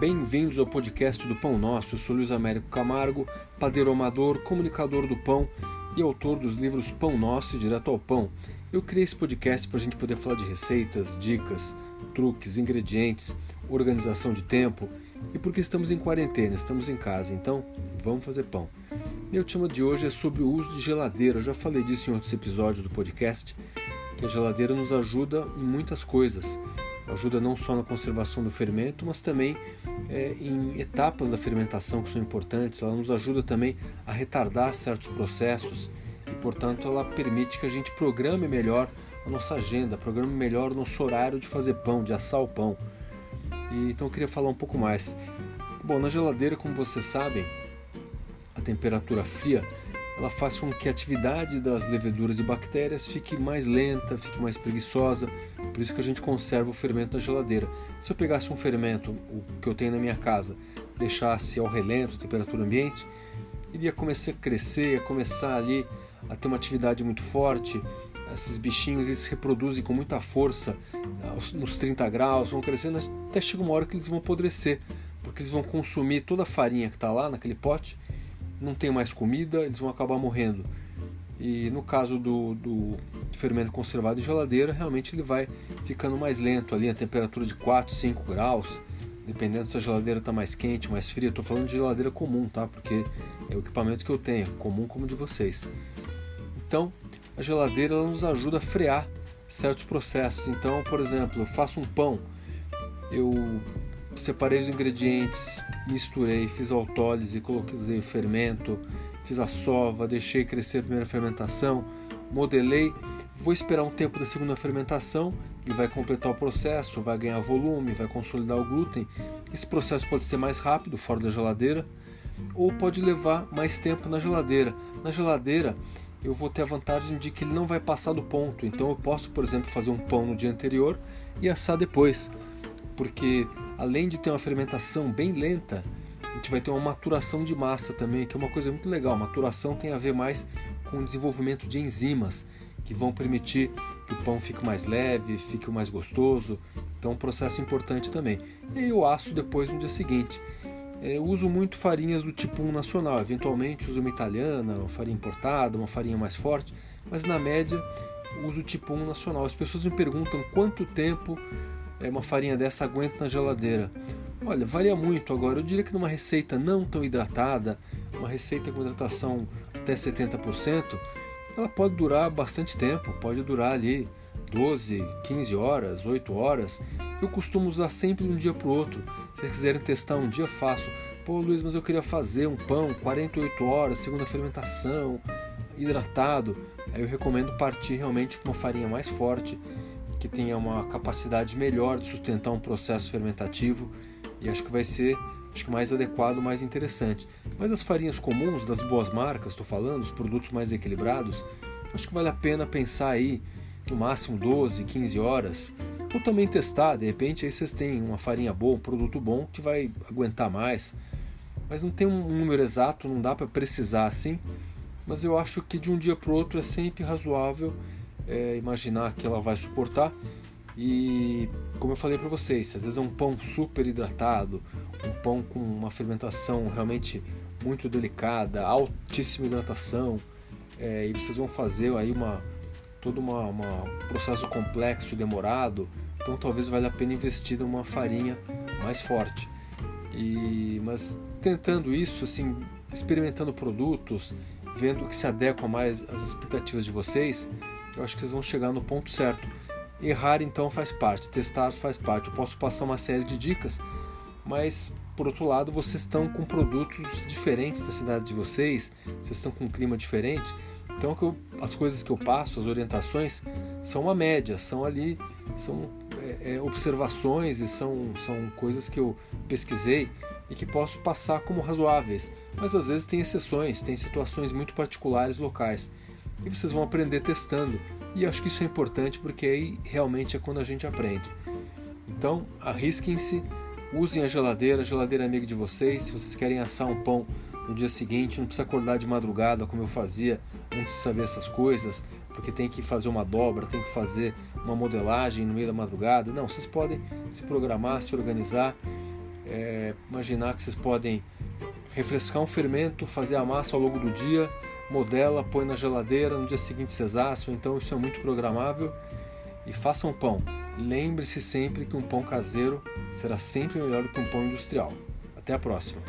bem-vindos ao podcast do Pão Nosso. Eu sou Luiz Américo Camargo, padeiro amador, comunicador do pão e autor dos livros Pão Nosso e Direto ao Pão. Eu criei esse podcast para a gente poder falar de receitas, dicas, truques, ingredientes, organização de tempo e porque estamos em quarentena, estamos em casa, então vamos fazer pão. Meu tema de hoje é sobre o uso de geladeira. Eu já falei disso em outros episódios do podcast, que a geladeira nos ajuda em muitas coisas ajuda não só na conservação do fermento, mas também é, em etapas da fermentação que são importantes. Ela nos ajuda também a retardar certos processos e, portanto, ela permite que a gente programe melhor a nossa agenda, programe melhor o nosso horário de fazer pão, de assar o pão. E, então eu queria falar um pouco mais. Bom, na geladeira, como vocês sabem, a temperatura fria ela faz com que a atividade das leveduras e bactérias fique mais lenta, fique mais preguiçosa. Por isso que a gente conserva o fermento na geladeira. Se eu pegasse um fermento, o que eu tenho na minha casa, deixasse ao relento, temperatura ambiente, iria começar a crescer, ia começar ali a ter uma atividade muito forte. Esses bichinhos eles se reproduzem com muita força nos 30 graus, vão crescendo até chega uma hora que eles vão apodrecer, porque eles vão consumir toda a farinha que está lá naquele pote não tem mais comida, eles vão acabar morrendo. E no caso do, do fermento conservado em geladeira, realmente ele vai ficando mais lento ali, a temperatura de 4, 5 graus, dependendo se a geladeira está mais quente, mais fria. Estou falando de geladeira comum, tá? Porque é o equipamento que eu tenho, comum como o de vocês. Então, a geladeira nos ajuda a frear certos processos. Então, por exemplo, eu faço um pão, eu separei os ingredientes, misturei, fiz autólise, coloquei o fermento, fiz a sova, deixei crescer a primeira fermentação, modelei, vou esperar um tempo da segunda fermentação, ele vai completar o processo, vai ganhar volume, vai consolidar o glúten. Esse processo pode ser mais rápido fora da geladeira ou pode levar mais tempo na geladeira. Na geladeira, eu vou ter a vantagem de que ele não vai passar do ponto. Então eu posso, por exemplo, fazer um pão no dia anterior e assar depois porque além de ter uma fermentação bem lenta, a gente vai ter uma maturação de massa também, que é uma coisa muito legal. Maturação tem a ver mais com o desenvolvimento de enzimas que vão permitir que o pão fique mais leve, fique mais gostoso. Então, é um processo importante também. E eu asso depois no dia seguinte. É, eu uso muito farinhas do tipo 1 nacional, eventualmente uso uma italiana, uma farinha importada, uma farinha mais forte, mas na média uso o tipo 1 nacional. As pessoas me perguntam quanto tempo uma farinha dessa aguenta na geladeira? Olha, varia muito agora. Eu diria que numa receita não tão hidratada, uma receita com hidratação até 70%, ela pode durar bastante tempo, pode durar ali 12, 15 horas, 8 horas. Eu costumo usar sempre de um dia para o outro. Se vocês quiserem testar um dia, faço. Pô, Luiz, mas eu queria fazer um pão 48 horas, segunda fermentação, hidratado. Aí eu recomendo partir realmente com uma farinha mais forte que tenha uma capacidade melhor de sustentar um processo fermentativo e acho que vai ser acho que mais adequado, mais interessante. Mas as farinhas comuns das boas marcas, estou falando, os produtos mais equilibrados, acho que vale a pena pensar aí no máximo 12, 15 horas, ou também testar, de repente aí vocês têm uma farinha boa, um produto bom que vai aguentar mais. Mas não tem um número exato, não dá para precisar assim, mas eu acho que de um dia para o outro é sempre razoável é, imaginar que ela vai suportar. E como eu falei para vocês, às vezes é um pão super hidratado, um pão com uma fermentação realmente muito delicada, altíssima hidratação, é, e vocês vão fazer aí uma todo uma, uma, processo complexo e demorado, então talvez valha a pena investir numa farinha mais forte. E mas tentando isso, assim, experimentando produtos, vendo o que se adequa mais às expectativas de vocês, eu acho que vocês vão chegar no ponto certo. Errar então faz parte, testar faz parte. Eu posso passar uma série de dicas, mas por outro lado, vocês estão com produtos diferentes da cidade de vocês, vocês estão com um clima diferente. Então, as coisas que eu passo, as orientações, são uma média, são ali, são é, é, observações e são, são coisas que eu pesquisei e que posso passar como razoáveis. Mas às vezes tem exceções, tem situações muito particulares locais e vocês vão aprender testando. E acho que isso é importante porque aí realmente é quando a gente aprende. Então, arrisquem-se, usem a geladeira, a geladeira é amiga de vocês. Se vocês querem assar um pão no dia seguinte, não precisa acordar de madrugada como eu fazia antes de saber essas coisas, porque tem que fazer uma dobra, tem que fazer uma modelagem no meio da madrugada. Não, vocês podem se programar, se organizar. é, imaginar que vocês podem refrescar um fermento, fazer a massa ao longo do dia, modela, põe na geladeira, no dia seguinte vocês assam, então isso é muito programável. E façam pão. Lembre-se sempre que um pão caseiro será sempre melhor do que um pão industrial. Até a próxima!